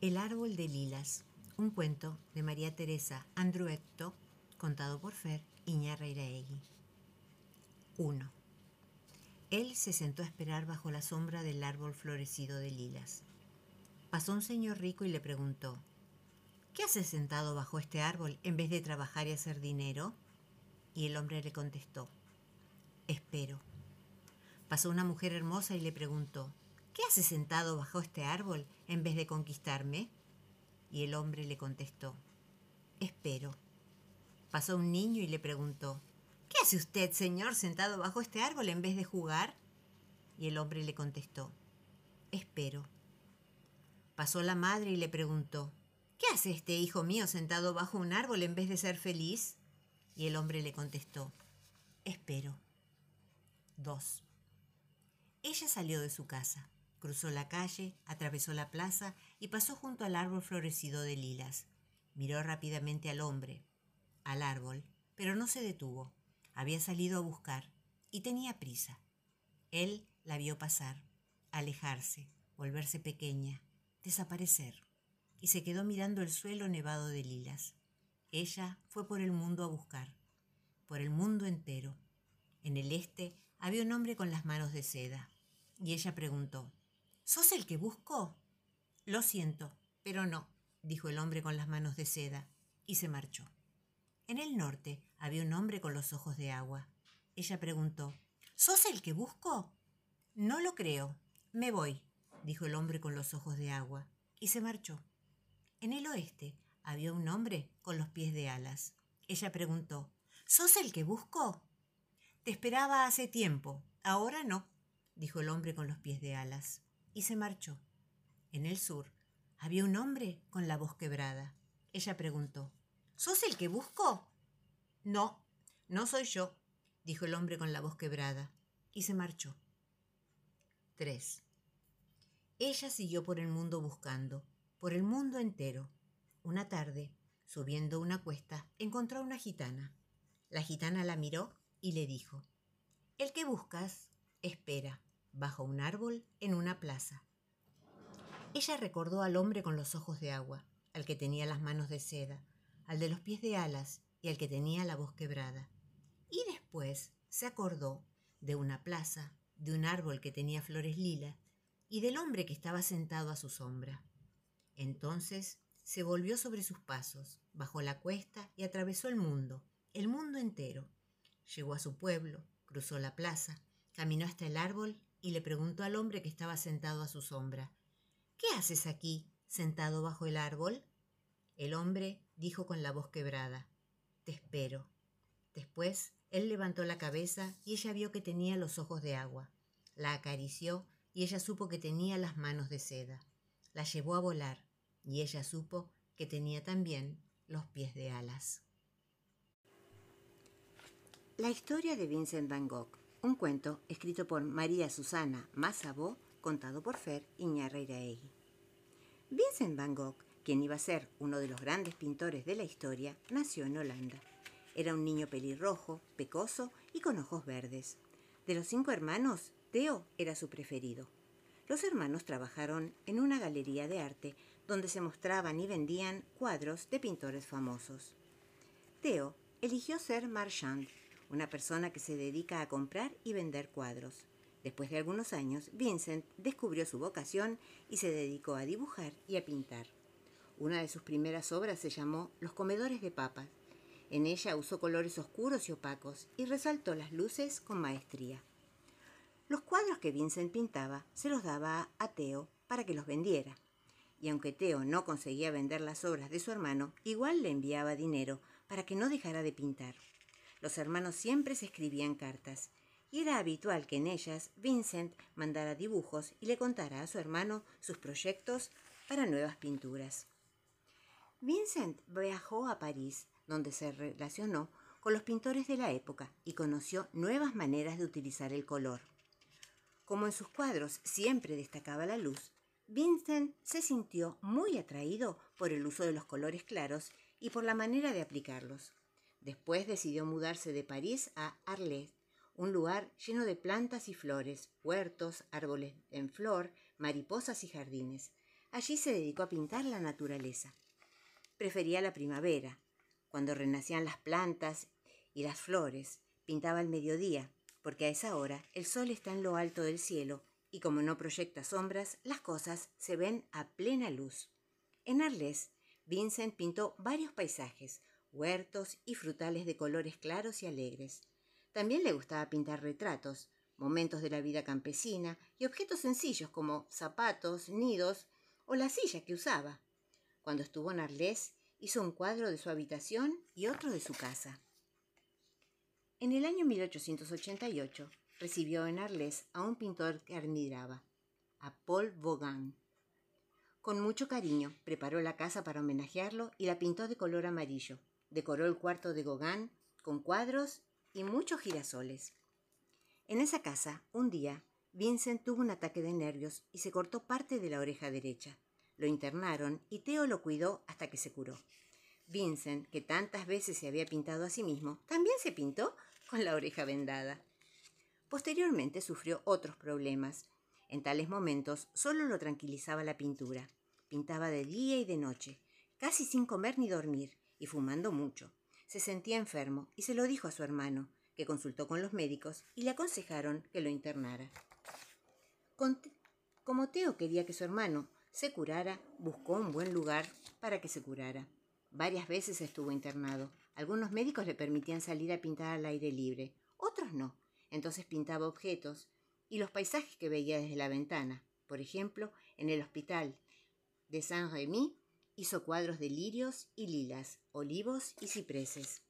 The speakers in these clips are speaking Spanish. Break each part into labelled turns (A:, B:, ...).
A: El árbol de lilas, un cuento de María Teresa Andruecto, contado por Fer Iñarreiraegui. 1. Él se sentó a esperar bajo la sombra del árbol florecido de lilas. Pasó un señor rico y le preguntó, ¿Qué haces sentado bajo este árbol en vez de trabajar y hacer dinero? Y el hombre le contestó, Espero. Pasó una mujer hermosa y le preguntó, ¿Qué haces sentado bajo este árbol en vez de conquistarme? Y el hombre le contestó, Espero. Pasó un niño y le preguntó, ¿Qué hace usted, señor, sentado bajo este árbol en vez de jugar? Y el hombre le contestó, Espero. Pasó la madre y le preguntó, ¿Qué hace este hijo mío sentado bajo un árbol en vez de ser feliz? Y el hombre le contestó, Espero. 2. Ella salió de su casa, cruzó la calle, atravesó la plaza y pasó junto al árbol florecido de lilas. Miró rápidamente al hombre, al árbol, pero no se detuvo. Había salido a buscar y tenía prisa. Él la vio pasar, alejarse, volverse pequeña, desaparecer, y se quedó mirando el suelo nevado de lilas. Ella fue por el mundo a buscar, por el mundo entero. En el este había un hombre con las manos de seda, y ella preguntó, ¿Sos el que busco? Lo siento, pero no, dijo el hombre con las manos de seda, y se marchó. En el norte había un hombre con los ojos de agua. Ella preguntó, ¿Sos el que busco? No lo creo. Me voy, dijo el hombre con los ojos de agua, y se marchó. En el oeste había un hombre con los pies de alas. Ella preguntó, ¿Sos el que busco? Te esperaba hace tiempo, ahora no, dijo el hombre con los pies de alas, y se marchó. En el sur había un hombre con la voz quebrada. Ella preguntó, ¿Sos el que busco? No, no soy yo, dijo el hombre con la voz quebrada, y se marchó. 3. Ella siguió por el mundo buscando, por el mundo entero. Una tarde, subiendo una cuesta, encontró a una gitana. La gitana la miró y le dijo, El que buscas, espera, bajo un árbol en una plaza. Ella recordó al hombre con los ojos de agua, al que tenía las manos de seda, al de los pies de alas y al que tenía la voz quebrada. Y después se acordó de una plaza, de un árbol que tenía flores lilas y del hombre que estaba sentado a su sombra. Entonces se volvió sobre sus pasos, bajó la cuesta y atravesó el mundo, el mundo entero, Llegó a su pueblo, cruzó la plaza, caminó hasta el árbol y le preguntó al hombre que estaba sentado a su sombra, ¿Qué haces aquí, sentado bajo el árbol? El hombre dijo con la voz quebrada, Te espero. Después él levantó la cabeza y ella vio que tenía los ojos de agua. La acarició y ella supo que tenía las manos de seda. La llevó a volar y ella supo que tenía también los pies de alas. La historia de Vincent Van Gogh, un cuento escrito por María Susana Massabó, contado por Fer Iñarreiraegui. Vincent Van Gogh, quien iba a ser uno de los grandes pintores de la historia, nació en Holanda. Era un niño pelirrojo, pecoso y con ojos verdes. De los cinco hermanos, Theo era su preferido. Los hermanos trabajaron en una galería de arte donde se mostraban y vendían cuadros de pintores famosos. Theo eligió ser marchand una persona que se dedica a comprar y vender cuadros. Después de algunos años, Vincent descubrió su vocación y se dedicó a dibujar y a pintar. Una de sus primeras obras se llamó Los comedores de papas. En ella usó colores oscuros y opacos y resaltó las luces con maestría. Los cuadros que Vincent pintaba se los daba a Theo para que los vendiera. Y aunque Theo no conseguía vender las obras de su hermano, igual le enviaba dinero para que no dejara de pintar. Los hermanos siempre se escribían cartas, y era habitual que en ellas Vincent mandara dibujos y le contara a su hermano sus proyectos para nuevas pinturas. Vincent viajó a París, donde se relacionó con los pintores de la época y conoció nuevas maneras de utilizar el color. Como en sus cuadros siempre destacaba la luz, Vincent se sintió muy atraído por el uso de los colores claros y por la manera de aplicarlos. Después decidió mudarse de París a Arles, un lugar lleno de plantas y flores, huertos, árboles en flor, mariposas y jardines. Allí se dedicó a pintar la naturaleza. Prefería la primavera, cuando renacían las plantas y las flores. Pintaba al mediodía, porque a esa hora el sol está en lo alto del cielo y como no proyecta sombras, las cosas se ven a plena luz. En Arles, Vincent pintó varios paisajes, huertos y frutales de colores claros y alegres. También le gustaba pintar retratos, momentos de la vida campesina y objetos sencillos como zapatos, nidos o la silla que usaba. Cuando estuvo en Arles, hizo un cuadro de su habitación y otro de su casa. En el año 1888 recibió en Arles a un pintor que admiraba, a Paul Gauguin. Con mucho cariño preparó la casa para homenajearlo y la pintó de color amarillo. Decoró el cuarto de Gauguin con cuadros y muchos girasoles. En esa casa, un día, Vincent tuvo un ataque de nervios y se cortó parte de la oreja derecha. Lo internaron y Theo lo cuidó hasta que se curó. Vincent, que tantas veces se había pintado a sí mismo, también se pintó con la oreja vendada. Posteriormente sufrió otros problemas. En tales momentos solo lo tranquilizaba la pintura. Pintaba de día y de noche, casi sin comer ni dormir, y fumando mucho. Se sentía enfermo y se lo dijo a su hermano, que consultó con los médicos y le aconsejaron que lo internara. Como Teo quería que su hermano se curara, buscó un buen lugar para que se curara. Varias veces estuvo internado. Algunos médicos le permitían salir a pintar al aire libre, otros no. Entonces pintaba objetos y los paisajes que veía desde la ventana. Por ejemplo, en el hospital de Saint-Rémy hizo cuadros de lirios y lilas, olivos y cipreses.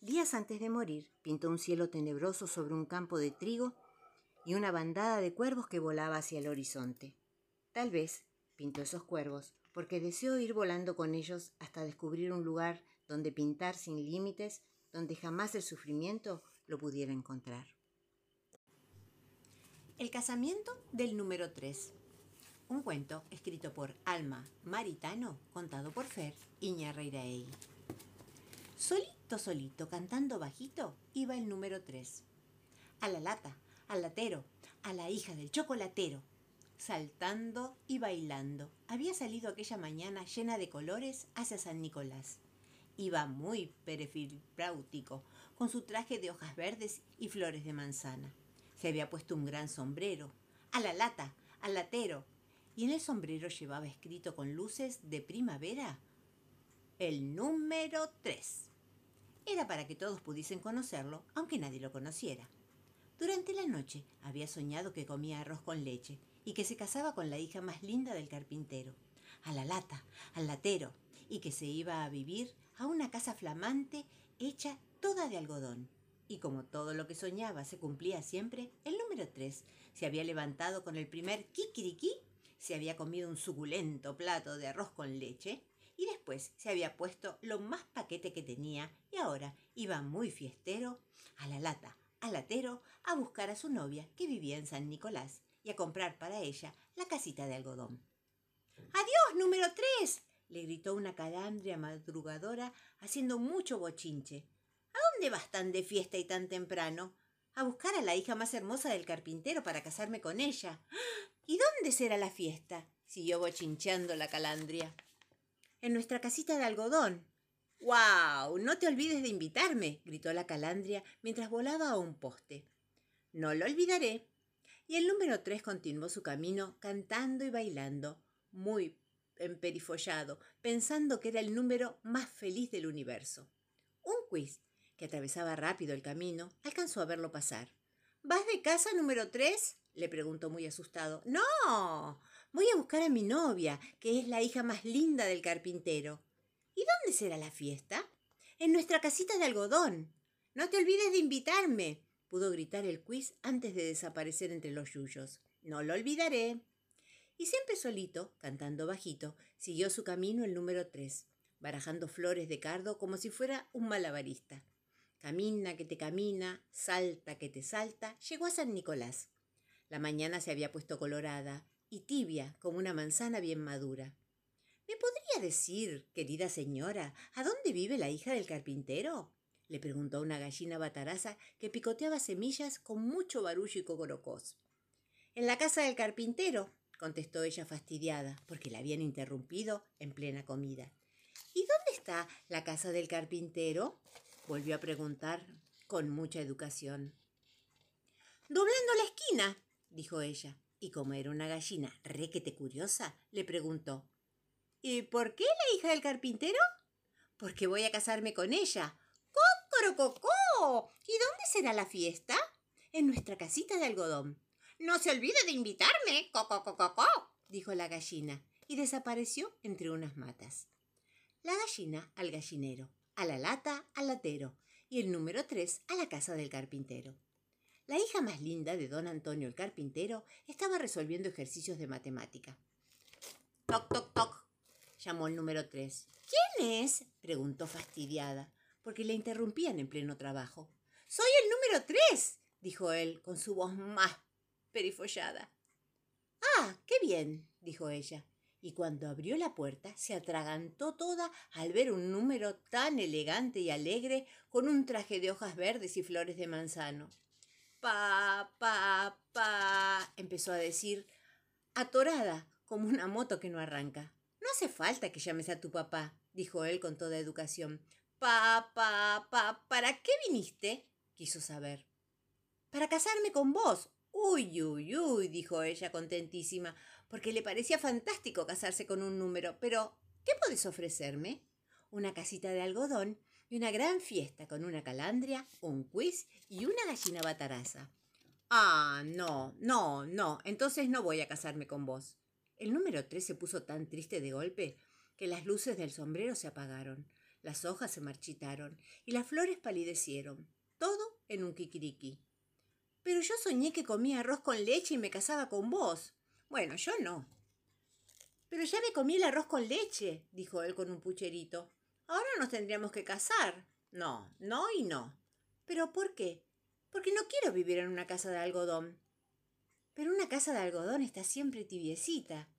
A: Días antes de morir, pintó un cielo tenebroso sobre un campo de trigo y una bandada de cuervos que volaba hacia el horizonte. Tal vez pintó esos cuervos porque deseó ir volando con ellos hasta descubrir un lugar donde pintar sin límites, donde jamás el sufrimiento lo pudiera encontrar. El casamiento del número 3. Un cuento escrito por Alma Maritano, contado por Fer Iñarreiraegui. Solito, solito, cantando bajito, iba el número tres. A la lata, al latero, a la hija del chocolatero, saltando y bailando. Había salido aquella mañana llena de colores hacia San Nicolás. Iba muy perefilbráutico, con su traje de hojas verdes y flores de manzana. Se había puesto un gran sombrero, a la lata, al latero, y en el sombrero llevaba escrito con luces de primavera el número tres. Era para que todos pudiesen conocerlo, aunque nadie lo conociera. Durante la noche había soñado que comía arroz con leche y que se casaba con la hija más linda del carpintero, a la lata, al latero, y que se iba a vivir a una casa flamante hecha toda de algodón. Y como todo lo que soñaba se cumplía siempre, el número tres se había levantado con el primer kikiriki, se había comido un suculento plato de arroz con leche, y después se había puesto lo más paquete que tenía y ahora iba muy fiestero a la lata, al latero, a buscar a su novia que vivía en San Nicolás y a comprar para ella la casita de algodón. ¡Adiós, número tres! le gritó una calandria madrugadora haciendo mucho bochinche. ¿A dónde vas tan de fiesta y tan temprano? A buscar a la hija más hermosa del carpintero para casarme con ella. ¿Y dónde será la fiesta? siguió bochincheando la calandria en nuestra casita de algodón. ¡Guau! No te olvides de invitarme, gritó la calandria mientras volaba a un poste. No lo olvidaré. Y el número tres continuó su camino cantando y bailando, muy emperifollado, pensando que era el número más feliz del universo. Un quiz, que atravesaba rápido el camino, alcanzó a verlo pasar. ¿Vas de casa número tres? le preguntó muy asustado. No, Voy a buscar a mi novia, que es la hija más linda del carpintero. ¿Y dónde será la fiesta? En nuestra casita de algodón. No te olvides de invitarme, pudo gritar el quiz antes de desaparecer entre los yuyos. No lo olvidaré. Y siempre solito, cantando bajito, siguió su camino el número tres, barajando flores de cardo como si fuera un malabarista. Camina que te camina, salta que te salta, llegó a San Nicolás. La mañana se había puesto colorada, y tibia como una manzana bien madura. ¿Me podría decir, querida señora, a dónde vive la hija del carpintero? le preguntó una gallina bataraza que picoteaba semillas con mucho barullo y cocorocós. En la casa del carpintero, contestó ella fastidiada, porque la habían interrumpido en plena comida. ¿Y dónde está la casa del carpintero? Volvió a preguntar con mucha educación. Doblando la esquina, dijo ella, y como era una gallina requete curiosa, le preguntó ¿Y por qué la hija del carpintero? Porque voy a casarme con ella. ¡Cócorococó! ¿Y dónde será la fiesta? En nuestra casita de algodón. No se olvide de invitarme. ¡Cococococó! dijo la gallina, y desapareció entre unas matas. La gallina al gallinero, a la lata al latero, y el número tres a la casa del carpintero. La hija más linda de don Antonio el carpintero estaba resolviendo ejercicios de matemática. Toc, toc, toc, llamó el número tres. ¿Quién es? preguntó fastidiada, porque le interrumpían en pleno trabajo. Soy el número tres, dijo él con su voz más perifollada. Ah, qué bien, dijo ella, y cuando abrió la puerta se atragantó toda al ver un número tan elegante y alegre con un traje de hojas verdes y flores de manzano. Pa, pa, pa, empezó a decir, atorada como una moto que no arranca. No hace falta que llames a tu papá, dijo él con toda educación. Pa, pa, pa, ¿para qué viniste? quiso saber. Para casarme con vos. Uy, uy, uy, dijo ella contentísima, porque le parecía fantástico casarse con un número. Pero, ¿qué podés ofrecerme? Una casita de algodón y una gran fiesta con una calandria, un quiz y una gallina bataraza. Ah, no, no, no, entonces no voy a casarme con vos. El número tres se puso tan triste de golpe que las luces del sombrero se apagaron, las hojas se marchitaron y las flores palidecieron, todo en un kikiriki. Pero yo soñé que comía arroz con leche y me casaba con vos. Bueno, yo no. Pero ya me comí el arroz con leche, dijo él con un pucherito. Ahora nos tendríamos que casar. No, no y no. ¿Pero por qué? Porque no quiero vivir en una casa de algodón. Pero una casa de algodón está siempre tibiecita.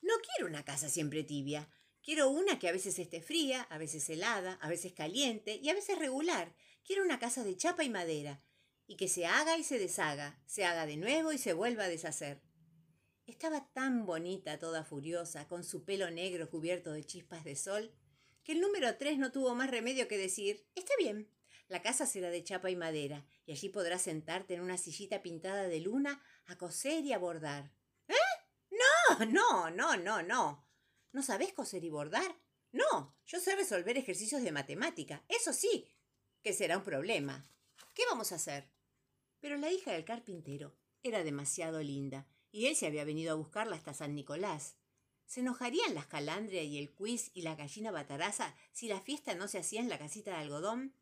A: No quiero una casa siempre tibia. Quiero una que a veces esté fría, a veces helada, a veces caliente y a veces regular. Quiero una casa de chapa y madera, y que se haga y se deshaga, se haga de nuevo y se vuelva a deshacer. Estaba tan bonita, toda furiosa, con su pelo negro cubierto de chispas de sol, que el número tres no tuvo más remedio que decir Está bien, la casa será de chapa y madera, y allí podrás sentarte en una sillita pintada de luna a coser y a bordar. ¿Eh? No, no, no, no, no. ¿No sabés coser y bordar? No, yo sé resolver ejercicios de matemática. Eso sí, que será un problema. ¿Qué vamos a hacer? Pero la hija del carpintero era demasiado linda, y él se había venido a buscarla hasta San Nicolás. ¿Se enojarían las calandria y el quiz y la gallina bataraza si la fiesta no se hacía en la casita de algodón?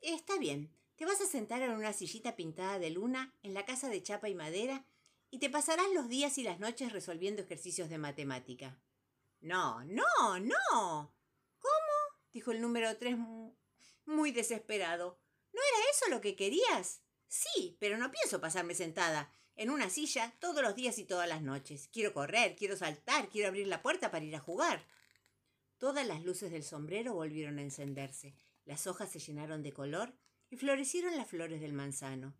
A: Está bien, te vas a sentar en una sillita pintada de luna en la casa de chapa y madera y te pasarás los días y las noches resolviendo ejercicios de matemática. No, no, no. ¿Cómo? dijo el número tres muy desesperado. ¿No era eso lo que querías? Sí, pero no pienso pasarme sentada en una silla todos los días y todas las noches. Quiero correr, quiero saltar, quiero abrir la puerta para ir a jugar. Todas las luces del sombrero volvieron a encenderse, las hojas se llenaron de color y florecieron las flores del manzano.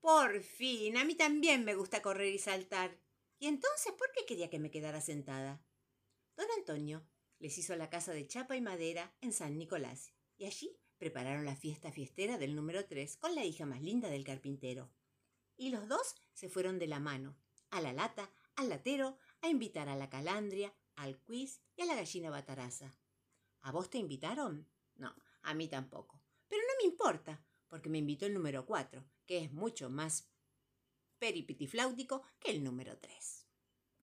A: Por fin, a mí también me gusta correr y saltar. ¿Y entonces por qué quería que me quedara sentada? Don Antonio les hizo la casa de chapa y madera en San Nicolás, y allí prepararon la fiesta fiestera del número tres con la hija más linda del carpintero y los dos se fueron de la mano, a la lata, al latero, a invitar a la calandria, al quiz y a la gallina bataraza. ¿A vos te invitaron? No, a mí tampoco. Pero no me importa, porque me invitó el número cuatro, que es mucho más peripitifláutico que el número tres.